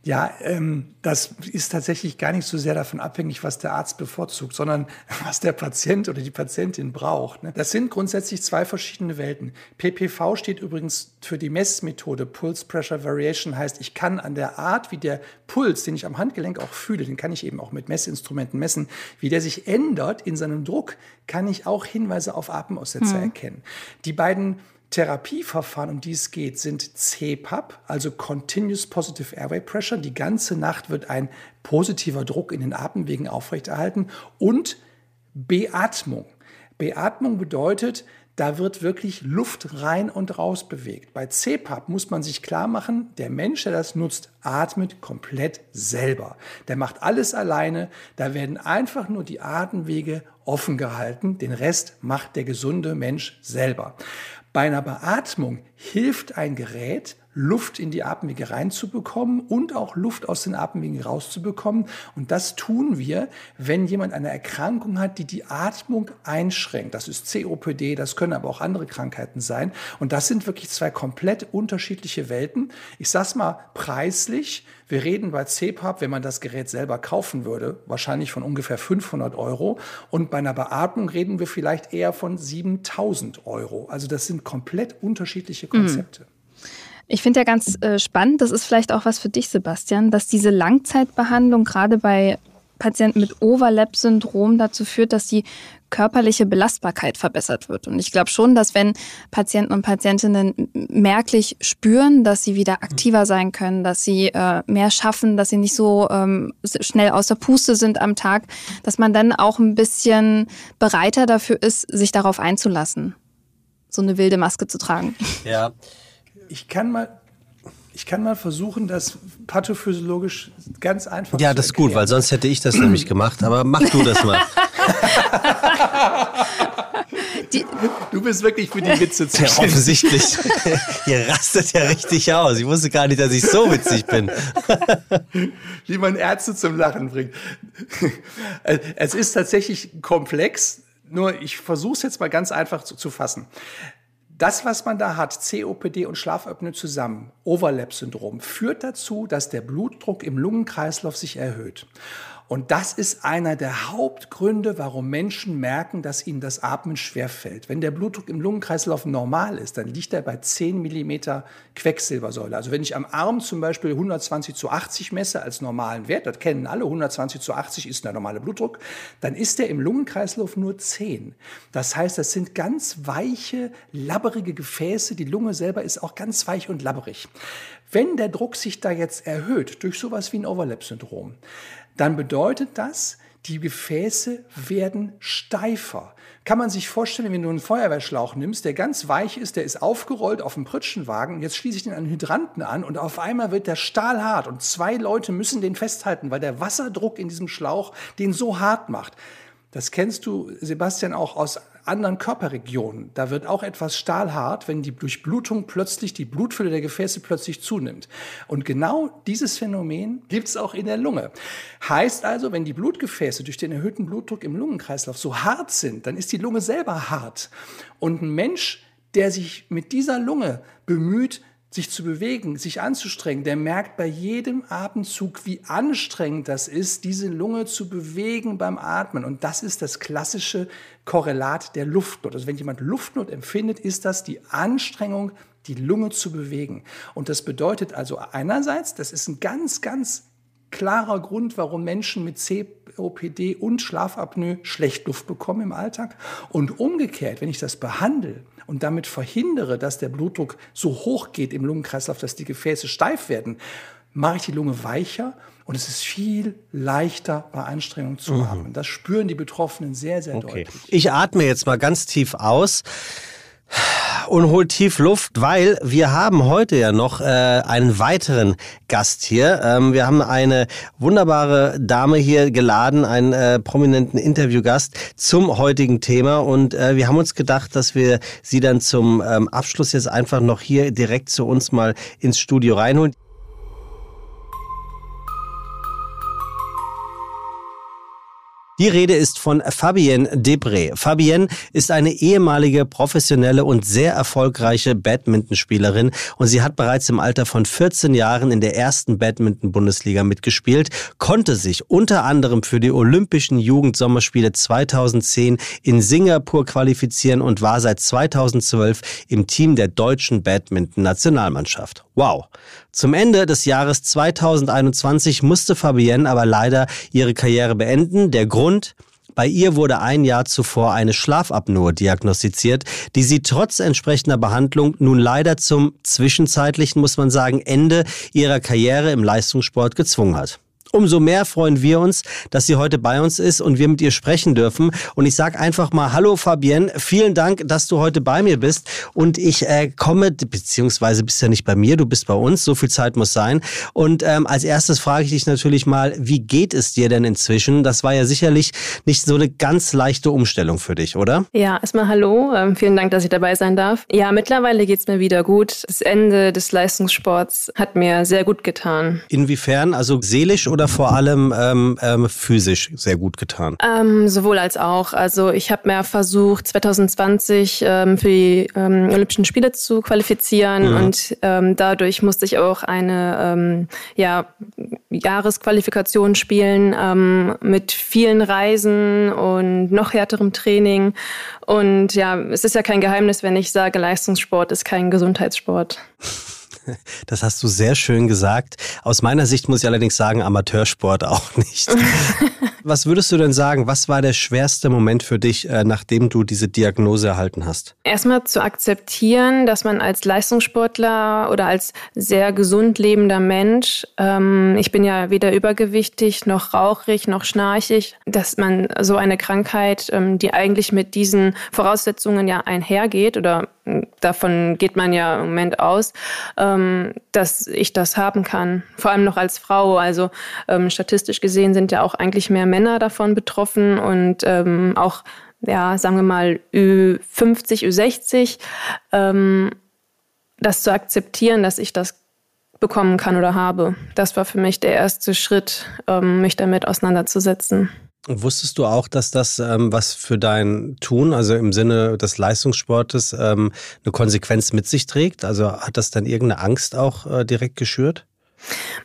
Speaker 3: Ja, ähm, das ist tatsächlich gar nicht so sehr davon abhängig, was der Arzt bevorzugt, sondern was der Patient oder die Patientin braucht. Ne? Das sind grundsätzlich zwei verschiedene Welten. PPV steht übrigens für die Messmethode Pulse Pressure Variation, heißt, ich kann an der Art, wie der Puls, den ich am Handgelenk auch fühle, den kann ich eben auch mit Messinstrumenten messen, wie der sich ändert in seinem Druck, kann ich auch Hinweise auf Atemaussetzer hm. erkennen. Die beiden Therapieverfahren, um die es geht, sind CPAP, also Continuous Positive Airway Pressure. Die ganze Nacht wird ein positiver Druck in den Atemwegen aufrechterhalten und Beatmung. Beatmung bedeutet, da wird wirklich Luft rein und raus bewegt. Bei CPAP muss man sich klar machen, der Mensch, der das nutzt, atmet komplett selber. Der macht alles alleine. Da werden einfach nur die Atemwege offen gehalten. Den Rest macht der gesunde Mensch selber. Bei einer Beatmung hilft ein Gerät, Luft in die Atemwege reinzubekommen und auch Luft aus den Atemwegen rauszubekommen. Und das tun wir, wenn jemand eine Erkrankung hat, die die Atmung einschränkt. Das ist COPD, das können aber auch andere Krankheiten sein. Und das sind wirklich zwei komplett unterschiedliche Welten. Ich sag's mal preislich. Wir reden bei CPAP, wenn man das Gerät selber kaufen würde, wahrscheinlich von ungefähr 500 Euro. Und bei einer Beatmung reden wir vielleicht eher von 7000 Euro. Also das sind komplett unterschiedliche Konzepte. Mhm.
Speaker 2: Ich finde ja ganz äh, spannend, das ist vielleicht auch was für dich, Sebastian, dass diese Langzeitbehandlung gerade bei Patienten mit Overlap-Syndrom dazu führt, dass die körperliche Belastbarkeit verbessert wird. Und ich glaube schon, dass wenn Patienten und Patientinnen merklich spüren, dass sie wieder aktiver sein können, dass sie äh, mehr schaffen, dass sie nicht so ähm, schnell aus der Puste sind am Tag, dass man dann auch ein bisschen bereiter dafür ist, sich darauf einzulassen, so eine wilde Maske zu tragen.
Speaker 1: Ja.
Speaker 3: Ich kann mal ich kann mal versuchen, das pathophysiologisch ganz einfach
Speaker 1: Ja, das ist gut, weil sonst hätte ich das nämlich gemacht. Aber mach du das mal.
Speaker 3: Die, du bist wirklich für die Witze zu
Speaker 1: Ja, offensichtlich. Ihr rastet ja richtig aus. Ich wusste gar nicht, dass ich so witzig bin.
Speaker 3: Wie man Ärzte zum Lachen bringt. Es ist tatsächlich komplex, nur ich versuche es jetzt mal ganz einfach zu, zu fassen. Das, was man da hat, COPD und Schlafapnoe zusammen, Overlap-Syndrom, führt dazu, dass der Blutdruck im Lungenkreislauf sich erhöht. Und das ist einer der Hauptgründe, warum Menschen merken, dass ihnen das Atmen schwerfällt. Wenn der Blutdruck im Lungenkreislauf normal ist, dann liegt er bei 10 Millimeter Quecksilbersäule. Also wenn ich am Arm zum Beispiel 120 zu 80 messe als normalen Wert, das kennen alle, 120 zu 80 ist der normale Blutdruck, dann ist der im Lungenkreislauf nur 10. Das heißt, das sind ganz weiche, labberige Gefäße. Die Lunge selber ist auch ganz weich und labberig. Wenn der Druck sich da jetzt erhöht durch sowas wie ein Overlap-Syndrom, dann bedeutet das, die Gefäße werden steifer. Kann man sich vorstellen, wenn du einen Feuerwehrschlauch nimmst, der ganz weich ist, der ist aufgerollt auf dem Pritschenwagen, jetzt schließe ich den an Hydranten an und auf einmal wird der Stahl hart und zwei Leute müssen den festhalten, weil der Wasserdruck in diesem Schlauch den so hart macht. Das kennst du, Sebastian, auch aus anderen Körperregionen. Da wird auch etwas stahlhart, wenn die Durchblutung plötzlich, die Blutfülle der Gefäße plötzlich zunimmt. Und genau dieses Phänomen gibt es auch in der Lunge. Heißt also, wenn die Blutgefäße durch den erhöhten Blutdruck im Lungenkreislauf so hart sind, dann ist die Lunge selber hart. Und ein Mensch, der sich mit dieser Lunge bemüht, sich zu bewegen, sich anzustrengen, der merkt bei jedem Atemzug, wie anstrengend das ist, diese Lunge zu bewegen beim Atmen. Und das ist das klassische Korrelat der Luftnot. Also wenn jemand Luftnot empfindet, ist das die Anstrengung, die Lunge zu bewegen. Und das bedeutet also einerseits, das ist ein ganz, ganz klarer Grund, warum Menschen mit COPD und Schlafapnoe schlecht Luft bekommen im Alltag. Und umgekehrt, wenn ich das behandle, und damit verhindere, dass der Blutdruck so hoch geht im Lungenkreislauf, dass die Gefäße steif werden, mache ich die Lunge weicher und es ist viel leichter bei Anstrengung zu mhm. atmen. Das spüren die Betroffenen sehr, sehr okay. deutlich.
Speaker 1: Ich atme jetzt mal ganz tief aus und holt tief Luft, weil wir haben heute ja noch äh, einen weiteren Gast hier. Ähm, wir haben eine wunderbare Dame hier geladen, einen äh, prominenten Interviewgast zum heutigen Thema und äh, wir haben uns gedacht, dass wir sie dann zum ähm, Abschluss jetzt einfach noch hier direkt zu uns mal ins Studio reinholen. Die Rede ist von Fabienne Debré. Fabienne ist eine ehemalige professionelle und sehr erfolgreiche Badmintonspielerin und sie hat bereits im Alter von 14 Jahren in der ersten Badminton-Bundesliga mitgespielt, konnte sich unter anderem für die Olympischen Jugendsommerspiele 2010 in Singapur qualifizieren und war seit 2012 im Team der deutschen Badminton-Nationalmannschaft. Wow. Zum Ende des Jahres 2021 musste Fabienne aber leider ihre Karriere beenden. Der Grund? Bei ihr wurde ein Jahr zuvor eine Schlafapnoe diagnostiziert, die sie trotz entsprechender Behandlung nun leider zum zwischenzeitlichen, muss man sagen, Ende ihrer Karriere im Leistungssport gezwungen hat. Umso mehr freuen wir uns, dass sie heute bei uns ist und wir mit ihr sprechen dürfen. Und ich sage einfach mal Hallo Fabienne, vielen Dank, dass du heute bei mir bist. Und ich äh, komme, beziehungsweise bist ja nicht bei mir, du bist bei uns, so viel Zeit muss sein. Und ähm, als erstes frage ich dich natürlich mal, wie geht es dir denn inzwischen? Das war ja sicherlich nicht so eine ganz leichte Umstellung für dich, oder?
Speaker 4: Ja, erstmal hallo, ähm, vielen Dank, dass ich dabei sein darf. Ja, mittlerweile geht es mir wieder gut. Das Ende des Leistungssports hat mir sehr gut getan.
Speaker 1: Inwiefern? Also seelisch oder oder vor allem ähm, ähm, physisch sehr gut getan?
Speaker 4: Ähm, sowohl als auch. Also ich habe mehr versucht, 2020 ähm, für die ähm, Olympischen Spiele zu qualifizieren mhm. und ähm, dadurch musste ich auch eine ja, Jahresqualifikation spielen mit vielen Reisen und noch härterem Training. Und ja, es ist ja kein Geheimnis, wenn ich sage, Leistungssport ist kein Gesundheitssport.
Speaker 1: Das hast du sehr schön gesagt. Aus meiner Sicht muss ich allerdings sagen, Amateursport auch nicht. was würdest du denn sagen, was war der schwerste Moment für dich, äh, nachdem du diese Diagnose erhalten hast?
Speaker 4: Erstmal zu akzeptieren, dass man als Leistungssportler oder als sehr gesund lebender Mensch, ähm, ich bin ja weder übergewichtig noch rauchig noch schnarchig, dass man so eine Krankheit, ähm, die eigentlich mit diesen Voraussetzungen ja einhergeht oder davon geht man ja im Moment aus, ähm, dass ich das haben kann. Vor allem noch als Frau. Also ähm, statistisch gesehen sind ja auch eigentlich mehr Männer davon betroffen und ähm, auch, ja, sagen wir mal, Ü50, Ü60, ähm, das zu akzeptieren, dass ich das bekommen kann oder habe. Das war für mich der erste Schritt, ähm, mich damit auseinanderzusetzen.
Speaker 1: Wusstest du auch, dass das ähm, was für dein Tun, also im Sinne des Leistungssportes, ähm, eine Konsequenz mit sich trägt? Also hat das dann irgendeine Angst auch äh, direkt geschürt?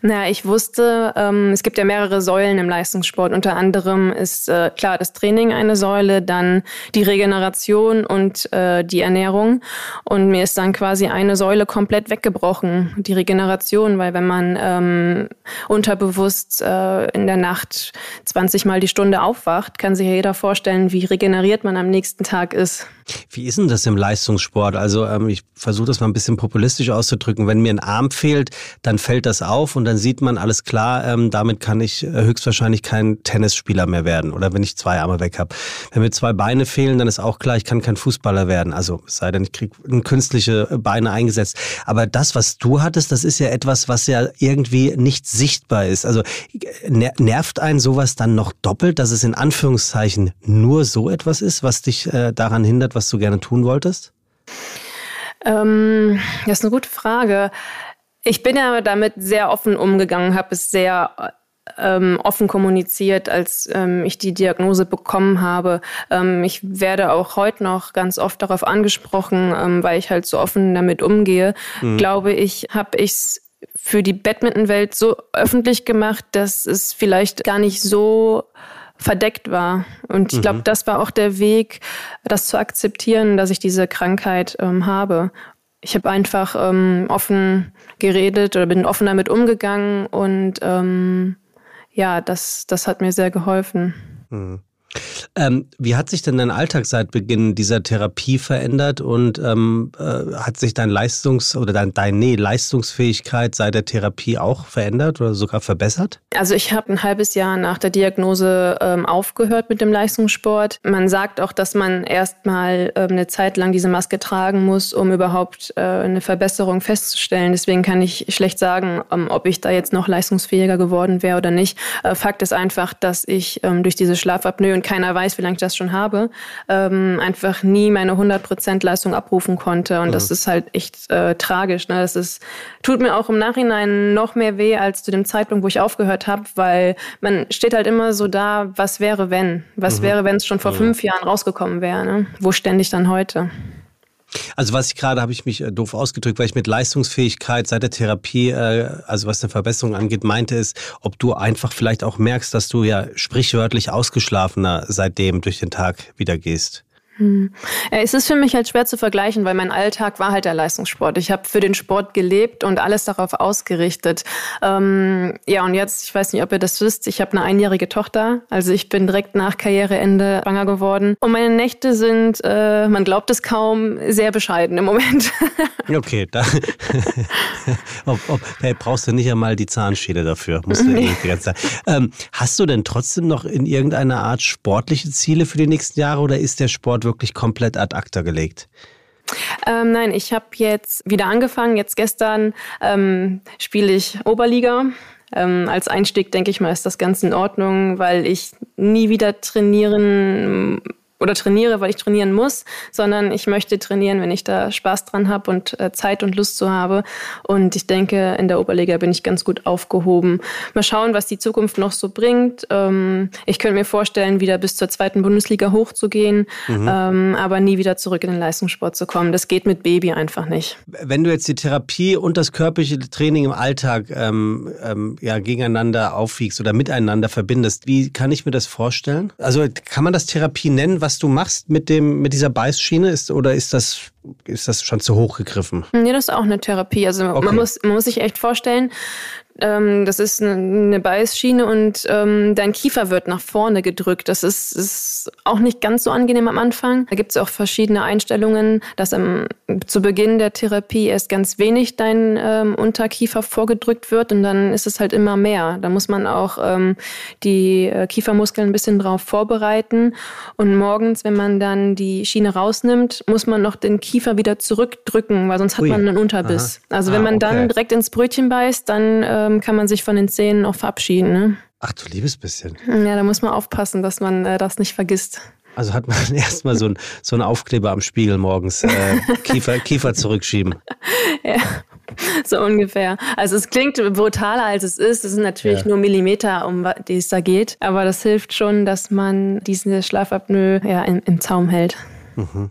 Speaker 4: Naja, ich wusste, ähm, es gibt ja mehrere Säulen im Leistungssport. Unter anderem ist äh, klar das Training eine Säule, dann die Regeneration und äh, die Ernährung. Und mir ist dann quasi eine Säule komplett weggebrochen, die Regeneration, weil wenn man ähm, unterbewusst äh, in der Nacht 20 Mal die Stunde aufwacht, kann sich ja jeder vorstellen, wie regeneriert man am nächsten Tag ist.
Speaker 1: Wie ist denn das im Leistungssport? Also ähm, ich versuche das mal ein bisschen populistisch auszudrücken. Wenn mir ein Arm fehlt, dann fällt das auf und dann sieht man, alles klar, ähm, damit kann ich äh, höchstwahrscheinlich kein Tennisspieler mehr werden oder wenn ich zwei Arme weg habe. Wenn mir zwei Beine fehlen, dann ist auch klar, ich kann kein Fußballer werden. Also es sei denn, ich kriege künstliche Beine eingesetzt. Aber das, was du hattest, das ist ja etwas, was ja irgendwie nicht sichtbar ist. Also nervt einen sowas dann noch doppelt, dass es in Anführungszeichen nur so etwas ist, was dich äh, daran hindert, was du gerne tun wolltest?
Speaker 4: Ähm, das ist eine gute Frage. Ich bin ja damit sehr offen umgegangen, habe es sehr ähm, offen kommuniziert, als ähm, ich die Diagnose bekommen habe. Ähm, ich werde auch heute noch ganz oft darauf angesprochen, ähm, weil ich halt so offen damit umgehe. Mhm. Glaube ich, habe ich es für die Badmintonwelt so öffentlich gemacht, dass es vielleicht gar nicht so verdeckt war. Und ich glaube, mhm. das war auch der Weg, das zu akzeptieren, dass ich diese Krankheit ähm, habe. Ich habe einfach ähm, offen geredet oder bin offen damit umgegangen und ähm, ja, das, das hat mir sehr geholfen.
Speaker 1: Mhm. Ähm, wie hat sich denn dein Alltag seit Beginn dieser Therapie verändert und ähm, äh, hat sich dein Leistungs- oder dein, deine Leistungsfähigkeit seit der Therapie auch verändert oder sogar verbessert?
Speaker 4: Also ich habe ein halbes Jahr nach der Diagnose ähm, aufgehört mit dem Leistungssport. Man sagt auch, dass man erstmal ähm, eine Zeit lang diese Maske tragen muss, um überhaupt äh, eine Verbesserung festzustellen. Deswegen kann ich schlecht sagen, ähm, ob ich da jetzt noch leistungsfähiger geworden wäre oder nicht. Äh, Fakt ist einfach, dass ich ähm, durch diese Schlafapnoe und keiner weiß, wie lange ich das schon habe, ähm, einfach nie meine 100% Leistung abrufen konnte. Und mhm. das ist halt echt äh, tragisch. Ne? Das ist, tut mir auch im Nachhinein noch mehr weh als zu dem Zeitpunkt, wo ich aufgehört habe, weil man steht halt immer so da, was wäre, wenn? Was mhm. wäre, wenn es schon vor mhm. fünf Jahren rausgekommen wäre? Ne? Wo ständig dann heute?
Speaker 1: Also was ich gerade, habe ich mich äh, doof ausgedrückt, weil ich mit Leistungsfähigkeit seit der Therapie, äh, also was eine Verbesserung angeht, meinte ist, ob du einfach vielleicht auch merkst, dass du ja sprichwörtlich ausgeschlafener seitdem durch den Tag wieder gehst.
Speaker 4: Hm. Es ist für mich halt schwer zu vergleichen, weil mein Alltag war halt der Leistungssport. Ich habe für den Sport gelebt und alles darauf ausgerichtet. Ähm, ja, und jetzt, ich weiß nicht, ob ihr das wisst, ich habe eine einjährige Tochter. Also ich bin direkt nach Karriereende schwanger geworden. Und meine Nächte sind, äh, man glaubt es kaum, sehr bescheiden im Moment.
Speaker 1: okay, da ob, ob, hey, brauchst du nicht einmal die Zahnschiene dafür. Musst du eh die ganze Zeit. Ähm, hast du denn trotzdem noch in irgendeiner Art sportliche Ziele für die nächsten Jahre oder ist der Sport wirklich komplett ad acta gelegt?
Speaker 4: Ähm, nein, ich habe jetzt wieder angefangen. Jetzt gestern ähm, spiele ich Oberliga. Ähm, als Einstieg denke ich mal, ist das ganz in Ordnung, weil ich nie wieder trainieren oder trainiere, weil ich trainieren muss, sondern ich möchte trainieren, wenn ich da Spaß dran habe und äh, Zeit und Lust zu habe. Und ich denke, in der Oberliga bin ich ganz gut aufgehoben. Mal schauen, was die Zukunft noch so bringt. Ähm, ich könnte mir vorstellen, wieder bis zur zweiten Bundesliga hochzugehen, mhm. ähm, aber nie wieder zurück in den Leistungssport zu kommen. Das geht mit Baby einfach nicht.
Speaker 1: Wenn du jetzt die Therapie und das körperliche Training im Alltag ähm, ähm ja, gegeneinander aufwiegst oder miteinander verbindest, wie kann ich mir das vorstellen? Also kann man das Therapie nennen? was du machst mit dem mit dieser Beißschiene ist oder ist das ist das schon zu hoch gegriffen?
Speaker 4: Nee, das ist auch eine Therapie. Also okay. man muss man muss sich echt vorstellen, ähm, das ist eine Beißschiene und ähm, dein Kiefer wird nach vorne gedrückt. Das ist, ist auch nicht ganz so angenehm am Anfang. Da gibt es auch verschiedene Einstellungen, dass am, zu Beginn der Therapie erst ganz wenig dein ähm, Unterkiefer vorgedrückt wird und dann ist es halt immer mehr. Da muss man auch ähm, die äh, Kiefermuskeln ein bisschen drauf vorbereiten. Und morgens, wenn man dann die Schiene rausnimmt, muss man noch den Kiefer wieder zurückdrücken, weil sonst hat Ui. man einen Unterbiss. Aha. Also wenn ah, man okay. dann direkt ins Brötchen beißt, dann äh, ähm, kann man sich von den Zähnen auch verabschieden. Ne?
Speaker 1: Ach du liebes bisschen.
Speaker 4: Ja, da muss man aufpassen, dass man äh, das nicht vergisst.
Speaker 1: Also hat man erstmal so, ein, so einen Aufkleber am Spiegel morgens. Äh, Kiefer, Kiefer zurückschieben.
Speaker 4: Ja, so ungefähr. Also es klingt brutaler, als es ist. Es sind natürlich ja. nur Millimeter, um die es da geht. Aber das hilft schon, dass man diese Schlafapnoe ja, im, im Zaum hält. Mhm.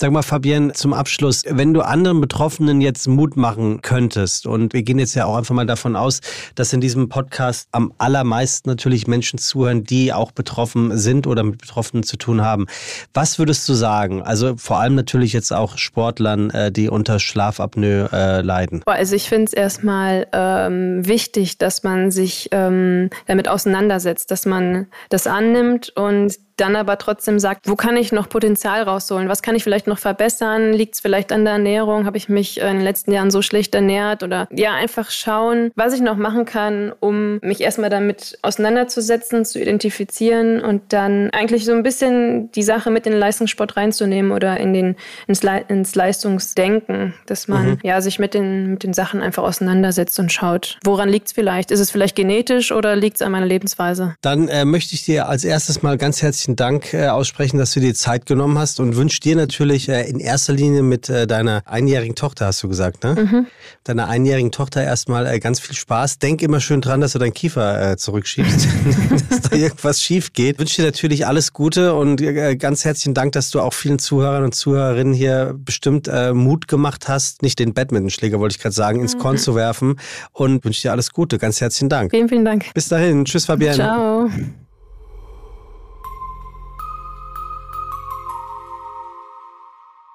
Speaker 1: Sag mal, Fabienne, zum Abschluss, wenn du anderen Betroffenen jetzt Mut machen könntest, und wir gehen jetzt ja auch einfach mal davon aus, dass in diesem Podcast am allermeisten natürlich Menschen zuhören, die auch betroffen sind oder mit Betroffenen zu tun haben. Was würdest du sagen? Also vor allem natürlich jetzt auch Sportlern, äh, die unter Schlafapnoe äh, leiden.
Speaker 4: Also ich finde es erstmal ähm, wichtig, dass man sich ähm, damit auseinandersetzt, dass man das annimmt und dann aber trotzdem sagt, wo kann ich noch Potenzial rausholen? Was kann ich vielleicht noch verbessern? Liegt es vielleicht an der Ernährung? Habe ich mich in den letzten Jahren so schlecht ernährt? Oder ja, einfach schauen, was ich noch machen kann, um mich erstmal damit auseinanderzusetzen, zu identifizieren und dann eigentlich so ein bisschen die Sache mit in den Leistungssport reinzunehmen oder in den, ins, Le ins Leistungsdenken, dass man mhm. ja sich mit den, mit den Sachen einfach auseinandersetzt und schaut, woran liegt es vielleicht? Ist es vielleicht genetisch oder liegt es an meiner Lebensweise?
Speaker 1: Dann äh, möchte ich dir als erstes mal ganz herzlichen herzlichen Dank äh, aussprechen, dass du dir Zeit genommen hast und wünsche dir natürlich äh, in erster Linie mit äh, deiner einjährigen Tochter, hast du gesagt, ne? Mhm. Deiner einjährigen Tochter erstmal ganz viel Spaß. Denk immer schön dran, dass du deinen Kiefer zurückschiebst, dass da irgendwas schief geht. Wünsche dir natürlich alles Gute und ganz herzlichen Dank, dass du auch vielen Zuhörern und Zuhörerinnen hier bestimmt Mut gemacht hast, nicht den Badmintonschläger, wollte ich gerade sagen, ins Korn mhm. zu werfen und wünsche dir alles Gute. Ganz herzlichen Dank.
Speaker 4: Vielen, vielen Dank.
Speaker 1: Bis dahin. Tschüss, Fabienne.
Speaker 4: Ciao.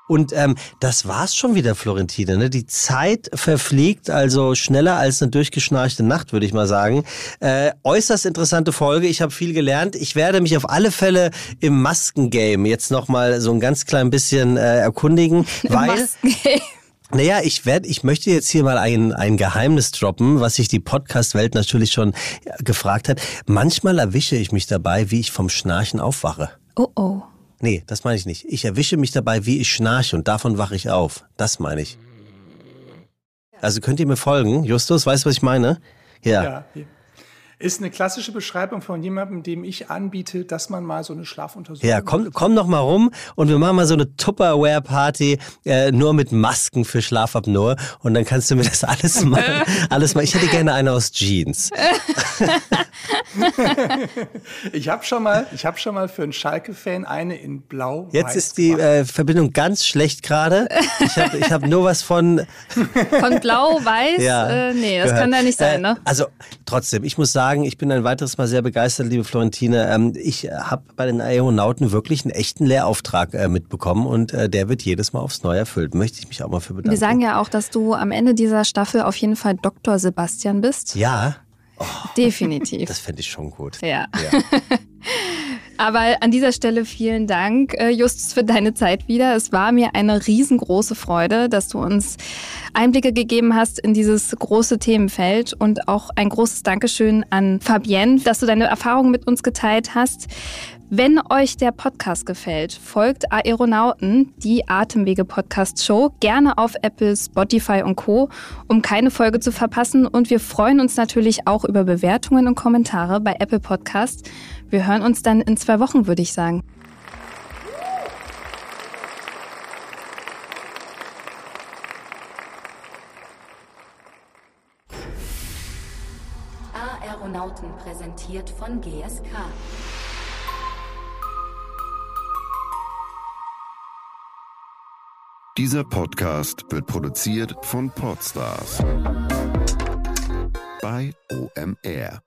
Speaker 1: Und ähm, das war's schon wieder, Florentine. Ne? Die Zeit verfliegt also schneller als eine durchgeschnarchte Nacht, würde ich mal sagen. Äh, äußerst interessante Folge. Ich habe viel gelernt. Ich werde mich auf alle Fälle im Maskengame jetzt noch mal so ein ganz klein bisschen äh, erkundigen, weil Maskengame. Naja, ich werde, ich möchte jetzt hier mal ein, ein Geheimnis droppen, was sich die Podcast-Welt natürlich schon gefragt hat. Manchmal erwische ich mich dabei, wie ich vom Schnarchen aufwache.
Speaker 2: Oh oh.
Speaker 1: Nee, das meine ich nicht. Ich erwische mich dabei, wie ich schnarche und davon wache ich auf. Das meine ich. Also könnt ihr mir folgen? Justus, weißt du, was ich meine? Ja. ja
Speaker 3: ist eine klassische Beschreibung von jemandem, dem ich anbiete, dass man mal so eine Schlafuntersuchung
Speaker 1: Ja, komm, komm noch mal rum und wir machen mal so eine Tupperware-Party äh, nur mit Masken für Schlafapnoe und dann kannst du mir das alles mal, alles mal. Ich hätte gerne eine aus Jeans.
Speaker 3: ich habe schon mal, ich habe schon mal für einen Schalke-Fan eine in Blau.
Speaker 1: Jetzt ist die äh, Verbindung ganz schlecht gerade. Ich habe ich hab nur was von
Speaker 2: von Blau-Weiß. Ja, äh, nee, das gehört. kann da nicht sein, ne? Äh,
Speaker 1: also trotzdem, ich muss sagen sagen, ich bin ein weiteres Mal sehr begeistert, liebe Florentine. Ähm, ich habe bei den Aeronauten wirklich einen echten Lehrauftrag äh, mitbekommen und äh, der wird jedes Mal aufs Neue erfüllt. Möchte ich mich auch mal für bedanken.
Speaker 2: Wir sagen ja auch, dass du am Ende dieser Staffel auf jeden Fall Dr. Sebastian bist.
Speaker 1: Ja.
Speaker 2: Oh, Definitiv.
Speaker 1: Das fände ich schon gut.
Speaker 2: Ja. ja. Aber an dieser Stelle vielen Dank, äh, Justus, für deine Zeit wieder. Es war mir eine riesengroße Freude, dass du uns Einblicke gegeben hast in dieses große Themenfeld und auch ein großes Dankeschön an Fabienne, dass du deine Erfahrungen mit uns geteilt hast. Wenn euch der Podcast gefällt, folgt Aeronauten, die Atemwege-Podcast-Show, gerne auf Apple, Spotify und Co., um keine Folge zu verpassen. Und wir freuen uns natürlich auch über Bewertungen und Kommentare bei Apple Podcast. Wir hören uns dann in zwei Wochen, würde ich sagen.
Speaker 5: Aeronauten präsentiert von GSK.
Speaker 6: Dieser Podcast wird produziert von Podstars bei OMR.